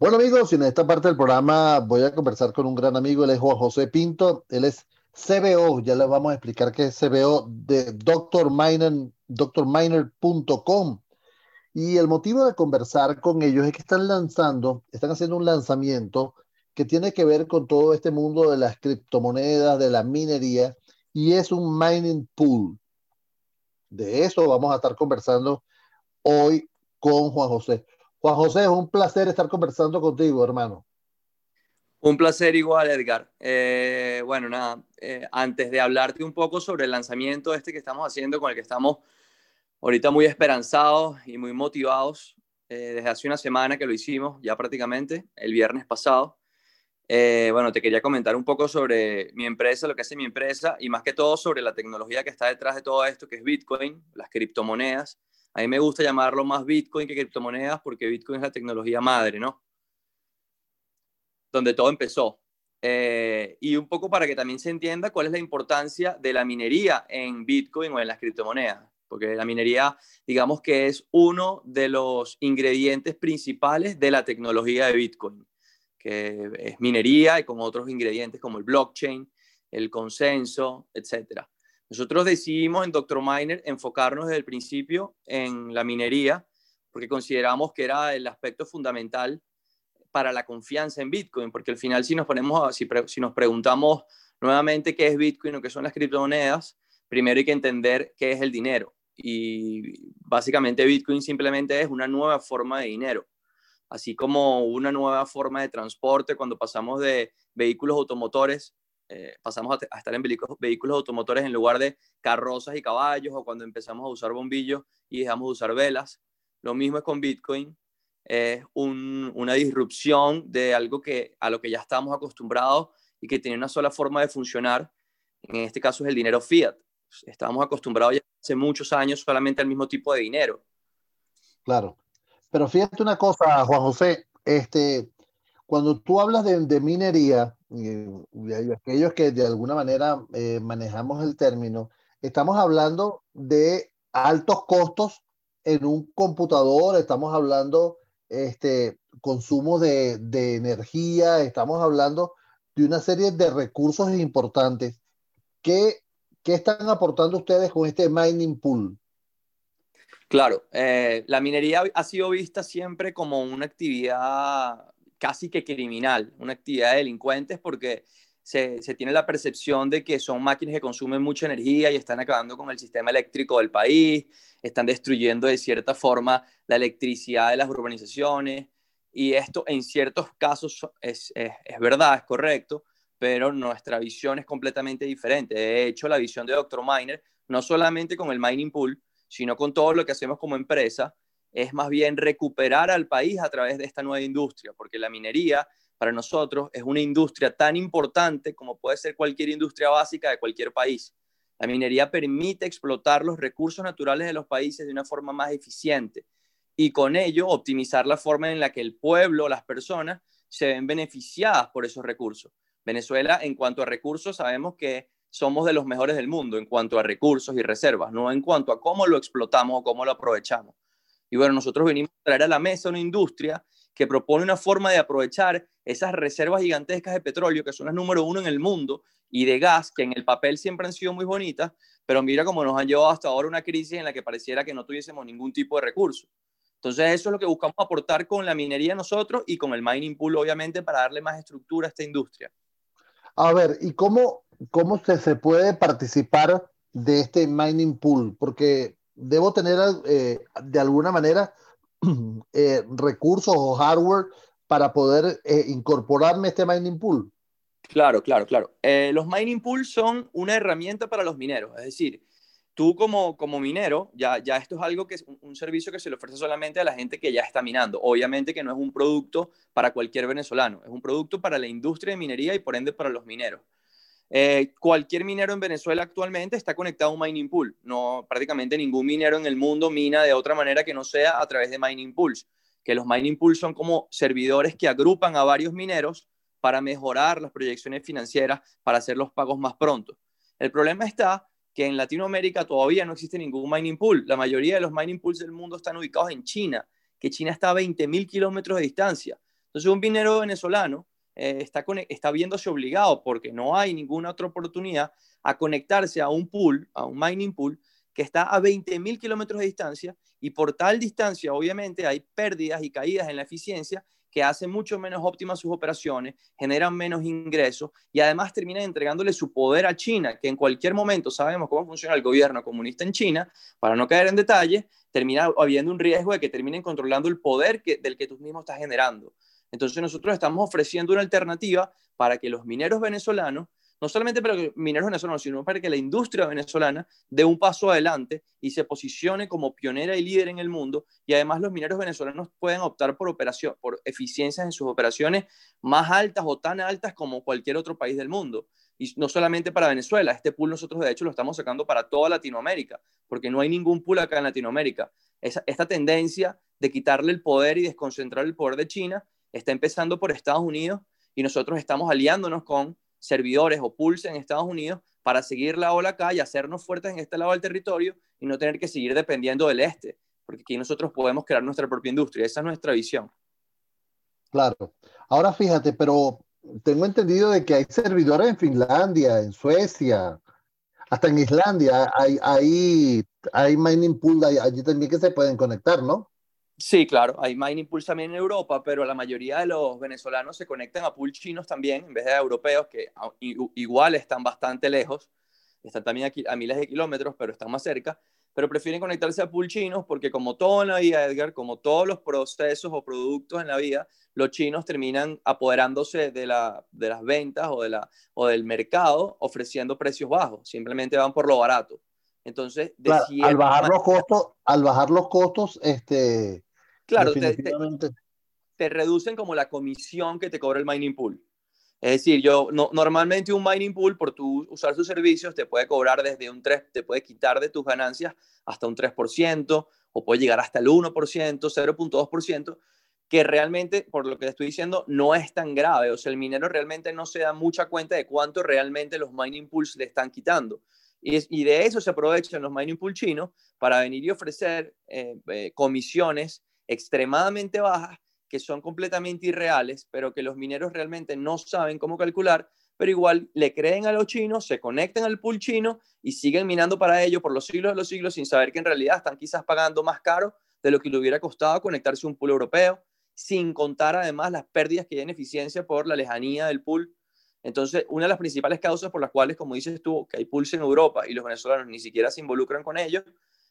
Bueno amigos, en esta parte del programa voy a conversar con un gran amigo, él es Juan José Pinto, él es CBO, ya les vamos a explicar qué es CBO de drminer, drminer.com. Y el motivo de conversar con ellos es que están lanzando, están haciendo un lanzamiento que tiene que ver con todo este mundo de las criptomonedas, de la minería, y es un mining pool. De eso vamos a estar conversando hoy con Juan José. Juan José, es un placer estar conversando contigo, hermano. Un placer igual, Edgar. Eh, bueno, nada, eh, antes de hablarte un poco sobre el lanzamiento este que estamos haciendo, con el que estamos ahorita muy esperanzados y muy motivados, eh, desde hace una semana que lo hicimos, ya prácticamente, el viernes pasado. bueno, te quería comentar un poco sobre mi empresa, lo que hace mi empresa, y más que todo sobre la tecnología que está detrás de todo esto, que es Bitcoin, las criptomonedas. A mí me gusta llamarlo más Bitcoin que criptomonedas porque Bitcoin es la tecnología madre, ¿no? Donde todo empezó. Eh, y un poco para que también se entienda cuál es la importancia de la minería en Bitcoin o en las criptomonedas. Porque la minería, digamos que es uno de los ingredientes principales de la tecnología de Bitcoin, que es minería y con otros ingredientes como el blockchain, el consenso, etcétera. Nosotros decidimos en Dr. Miner enfocarnos desde el principio en la minería, porque consideramos que era el aspecto fundamental para la confianza en Bitcoin, porque al final si nos ponemos, si, si nos preguntamos nuevamente qué es Bitcoin o qué son las criptomonedas, primero hay que entender qué es el dinero. Y básicamente Bitcoin simplemente es una nueva forma de dinero, así como una nueva forma de transporte cuando pasamos de vehículos automotores eh, pasamos a, estar en vehículos, automotores en lugar de carrozas y caballos o cuando empezamos a usar bombillos y dejamos de usar velas. Lo mismo es con Bitcoin. Es una disrupción de algo que, a lo que ya estamos acostumbrados y que tiene una sola forma de funcionar. En este caso es el dinero fiat. Estamos acostumbrados ya hace muchos años solamente al mismo tipo de dinero. Claro. Pero fíjate una cosa, Juan José, este, cuando tú hablas de, minería, aquellos que de alguna manera eh, manejamos el término, estamos hablando de altos costos en un computador, estamos hablando este consumo de, de energía, estamos hablando de una serie de recursos importantes. ¿Qué, qué están aportando ustedes con este mining pool? Claro, eh, la minería ha sido vista siempre como una actividad casi que criminal, una actividad de delincuentes porque se, tiene la percepción de que son máquinas que consumen mucha energía y están acabando con el sistema eléctrico del país, están destruyendo de cierta forma la electricidad de las urbanizaciones y esto en ciertos casos es, es, es verdad, es correcto, pero nuestra visión es completamente diferente. De hecho, la visión de Dr. Miner, no solamente con el mining pool, sino con todo lo que hacemos como empresa, es más bien recuperar al país a través de esta nueva industria, porque la minería para nosotros es una industria tan importante como puede ser cualquier industria básica de cualquier país. La minería permite explotar los recursos naturales de los países de una forma más eficiente y con ello optimizar la forma en la que el pueblo, las personas, se ven beneficiadas por esos recursos. Venezuela, en cuanto a recursos, sabemos que somos de los mejores del mundo en cuanto a recursos y reservas, no en cuanto a cómo lo explotamos o cómo lo aprovechamos. Y bueno, nosotros venimos a traer a la mesa una industria que propone una forma de aprovechar esas reservas gigantescas de petróleo, que son las número uno en el mundo, y de gas, que en el papel siempre han sido muy bonitas, pero mira cómo nos han llevado hasta ahora una crisis en la que pareciera que no tuviésemos ningún tipo de recurso. Entonces, eso es lo que buscamos aportar con la minería nosotros y con el mining pool, obviamente, para darle más estructura a esta industria. A ver, ¿y cómo, cómo se, se puede participar de este mining pool? Porque debo tener eh, de alguna manera eh, recursos o hardware para poder eh, incorporarme a este mining pool. Claro, claro, claro. los mining pools son una herramienta para los mineros, es decir, tú como, como minero, ya, ya esto es algo que es un, servicio que se le ofrece solamente a la gente que ya está minando. Obviamente que no es un producto para cualquier venezolano, es un producto para la industria de minería y por ende para los mineros. Eh, cualquier minero en Venezuela actualmente está conectado a un mining pool. No, prácticamente ningún minero en el mundo mina de otra manera que no sea a través de mining pools. Que los mining pools son como servidores que agrupan a varios mineros para mejorar las proyecciones financieras, para hacer los pagos más pronto. El problema está que en Latinoamérica todavía no existe ningún mining pool. La mayoría de los mining pools del mundo están ubicados en China, que China está a 20.000 kilómetros de distancia. Entonces un minero venezolano eh, está, está viéndose obligado, porque no hay ninguna otra oportunidad, a conectarse a un pool, a un mining pool, que está a 20.000 kilómetros de distancia y por tal distancia obviamente hay pérdidas y caídas en la eficiencia que hacen mucho menos óptimas sus operaciones, generan menos ingresos y además terminan entregándole su poder a China, que en cualquier momento sabemos cómo funciona el gobierno comunista en China, para no caer en detalles, termina habiendo un riesgo de que terminen controlando el poder que, del que tú mismo estás generando. Entonces nosotros estamos ofreciendo una alternativa para que los mineros venezolanos no solamente para que mineros venezolanos, sino para que la industria venezolana dé un paso adelante y se posicione como pionera y líder en el mundo, y además los mineros venezolanos pueden optar por, operación, por eficiencias en sus operaciones más altas o tan altas como cualquier otro país del mundo. Y no solamente para Venezuela, este pool nosotros de hecho lo estamos sacando para toda Latinoamérica, porque no hay ningún pool acá en Latinoamérica. esta tendencia de quitarle el poder y desconcentrar el poder de China está empezando por Estados Unidos y nosotros estamos aliándonos con servidores o pulse en Estados Unidos para seguir la ola acá y hacernos fuertes en este lado del territorio y no tener que seguir dependiendo del este, porque aquí nosotros podemos crear nuestra propia industria. Esa es nuestra visión. Claro. Ahora fíjate, pero tengo entendido de que hay servidores en Finlandia, en Suecia, hasta en Islandia, hay, hay, hay mining pool allí también que se pueden conectar, ¿no? Sí, claro, hay mining pools también en Europa, pero la mayoría de los venezolanos se conectan a pools chinos también, en vez de europeos, que igual están bastante lejos, están también a, miles de kilómetros, pero están más cerca, pero prefieren conectarse a pools chinos porque como todo en la vida, Edgar, como todos los procesos o productos en la vida, los chinos terminan apoderándose de, la, de las ventas o, de la, o del mercado ofreciendo precios bajos, simplemente van por lo barato. Entonces, al bajar los costos, al bajar los costos, este, Claro, te, reducen como la comisión que te cobra el mining pool. Es decir, yo no, normalmente un mining pool por tu usar sus servicios te puede cobrar desde un 3, te puede quitar de tus ganancias hasta un 3% o puede llegar hasta el 1%, 0.2%, que realmente, por lo que te estoy diciendo, no es tan grave. O sea, el minero realmente no se da mucha cuenta de cuánto realmente los mining pools le están quitando. Y, de eso se aprovechan los mining pool chinos para venir y ofrecer eh, eh, comisiones extremadamente bajas que son completamente irreales, pero que los mineros realmente no saben cómo calcular, pero igual le creen a los chinos, se conectan al pool chino y siguen minando para ello por los siglos de los siglos sin saber que en realidad están quizás pagando más caro de lo que le hubiera costado conectarse a un pool europeo, sin contar además las pérdidas que hay en eficiencia por la lejanía del pool. Entonces, una de las principales causas por las cuales, como dices tú, que hay pools en Europa y los venezolanos ni siquiera se involucran con ellos,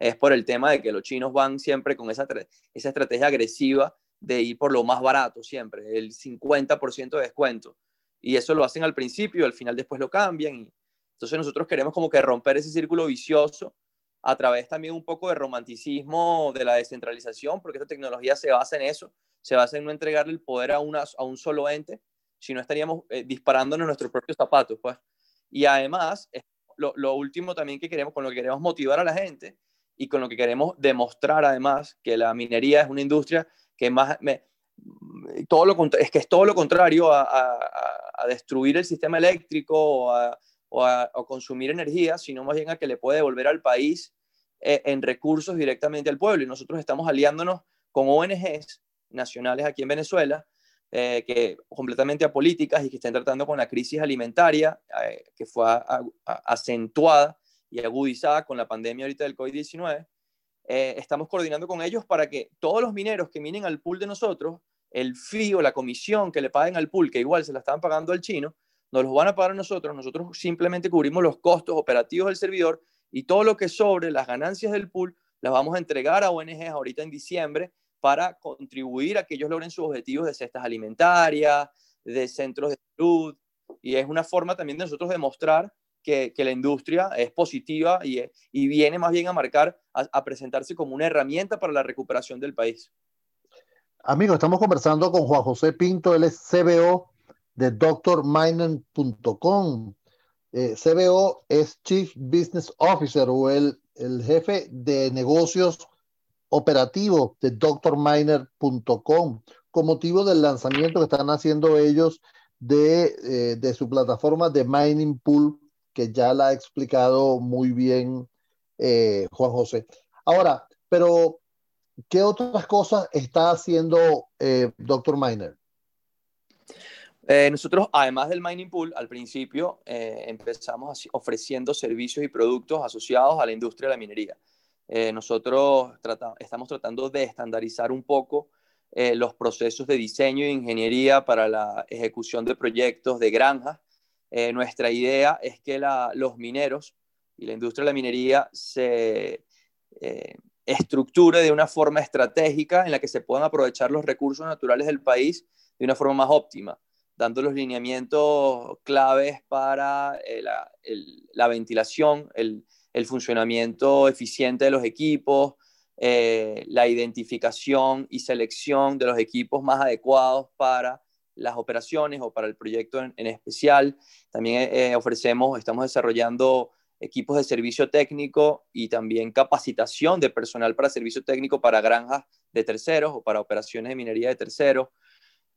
es por el tema de que los chinos van siempre con esa, esa estrategia agresiva de ir por lo más barato siempre, el 50% de descuento. Y eso lo hacen al principio, al final después lo cambian. Y, entonces nosotros queremos como que romper ese círculo vicioso a través también un poco de romanticismo de la descentralización, porque esta tecnología se basa en eso, se basa en no entregarle el poder a, una, a un solo ente, sino estaríamos eh, disparándonos nuestros propios zapatos. Pues. Y además, lo, lo último también que queremos, con lo que queremos motivar a la gente, y con lo que queremos demostrar además que la minería es una industria que más todo lo es que es todo lo contrario a, destruir el sistema eléctrico o a, consumir energía, sino más bien a que le puede devolver al país eh, en recursos directamente al pueblo. Y nosotros estamos aliándonos con ONGs nacionales aquí en Venezuela, eh, que completamente apolíticas y que están tratando con la crisis alimentaria eh, que fue acentuada y agudizada con la pandemia ahorita del COVID-19, eh, estamos coordinando con ellos para que todos los mineros que minen al pool de nosotros, el fee o la comisión que le paguen al pool, que igual se la estaban pagando al chino, nos los van a pagar nosotros, nosotros simplemente cubrimos los costos operativos del servidor y todo lo que sobre las ganancias del pool las vamos a entregar a ONGs ahorita en diciembre para contribuir a que ellos logren sus objetivos de cestas alimentarias, de centros de salud, y es una forma también de nosotros demostrar que, la industria es positiva y, y, viene más bien a marcar, a, presentarse como una herramienta para la recuperación del país. Amigos, estamos conversando con Juan José Pinto, él es CBO de drminen.com. Eh, CBO es Chief Business Officer o el, el jefe de negocios operativos de drminer.com con motivo del lanzamiento que están haciendo ellos de, eh, de su plataforma de Mining Pool que ya la ha explicado muy bien eh, Juan José. Ahora, pero, ¿qué otras cosas está haciendo eh, Dr. Miner? Eh, nosotros, además del mining pool, al principio eh, empezamos ofreciendo servicios y productos asociados a la industria de la minería. Nosotros estamos tratando de estandarizar un poco los procesos de diseño e ingeniería para la ejecución de proyectos de granjas. Nuestra idea es que los mineros y la industria de la minería se estructure de una forma estratégica en la que se puedan aprovechar los recursos naturales del país de una forma más óptima dando los lineamientos claves para eh, la, ventilación, el, funcionamiento eficiente de los equipos, eh, la identificación y selección de los equipos más adecuados para las operaciones o para el proyecto en, especial. También eh, ofrecemos, estamos desarrollando equipos de servicio técnico y también capacitación de personal para servicio técnico para granjas de terceros o para operaciones de minería de terceros.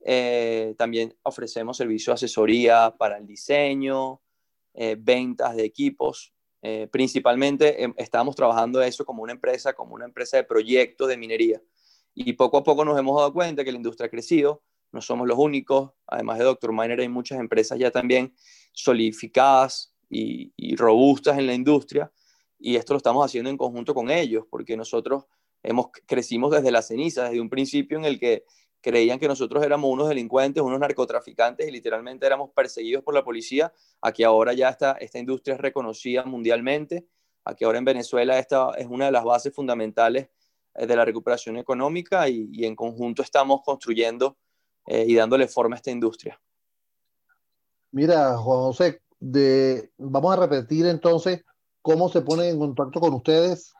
Eh, también ofrecemos servicio de asesoría para el diseño, eh, ventas de equipos. Eh, principalmente em, estamos trabajando eso como una empresa, como una empresa de proyectos de minería. Y poco a poco nos hemos dado cuenta que la industria ha crecido, no somos los únicos, además de Dr. Miner hay muchas empresas ya también solidificadas y, y robustas en la industria, y esto lo estamos haciendo en conjunto con ellos, porque nosotros hemos, crecimos desde la ceniza, desde un principio en el que creían que nosotros éramos unos delincuentes, unos narcotraficantes y literalmente éramos perseguidos por la policía, aquí ahora ya esta, esta industria es reconocida mundialmente, aquí ahora en Venezuela esta es una de las bases fundamentales eh, de la recuperación económica y, en conjunto estamos construyendo eh, y dándole forma a esta industria. Mira, Juan José, de, vamos a repetir entonces cómo se ponen en contacto con ustedes.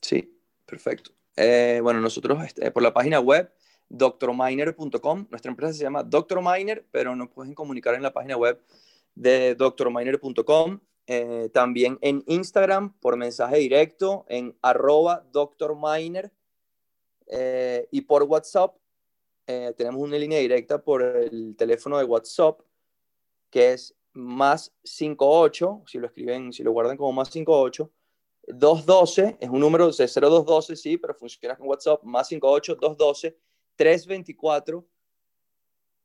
Sí, perfecto. Eh, bueno, nosotros este, por la página web drminer.com. Nuestra empresa se llama drminer, pero nos pueden comunicar en la página web de drminer.com. Eh, también en Instagram por mensaje directo en arroba drminer eh, y por WhatsApp eh, tenemos una línea directa por el teléfono de WhatsApp que es más 58, si lo escriben, si lo guardan como más 58, 212, es un número de 0212, sí, pero funciona con WhatsApp, más 58, 212 324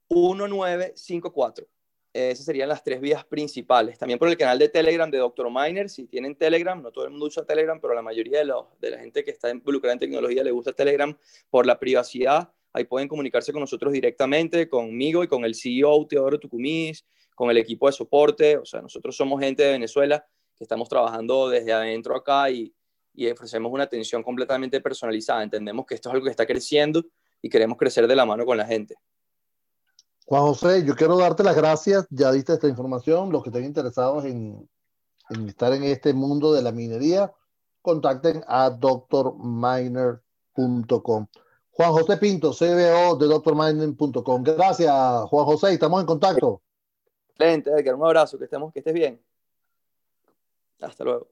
1954. Esas serían las tres vías principales. También por el canal de Telegram de Dr. Miner. Si tienen Telegram, no todo el mundo usa Telegram, pero la mayoría de, los, de la gente que está involucrada en tecnología le gusta Telegram por la privacidad. Ahí pueden comunicarse con nosotros directamente, conmigo y con el CEO Teodoro Tucumis, con el equipo de soporte. O sea, nosotros somos gente de Venezuela que estamos trabajando desde adentro acá y, y ofrecemos una atención completamente personalizada. Entendemos que esto es algo que está creciendo y queremos crecer de la mano con la gente. Juan José, yo quiero darte las gracias, ya diste esta información, los que estén interesados en, estar en este mundo de la minería, contacten a drminer.com. Juan José Pinto, CBO de drminer.com. Gracias, Juan José, estamos en contacto. Excelente, Edgar, un abrazo, que, estemos, que estés bien. Hasta luego.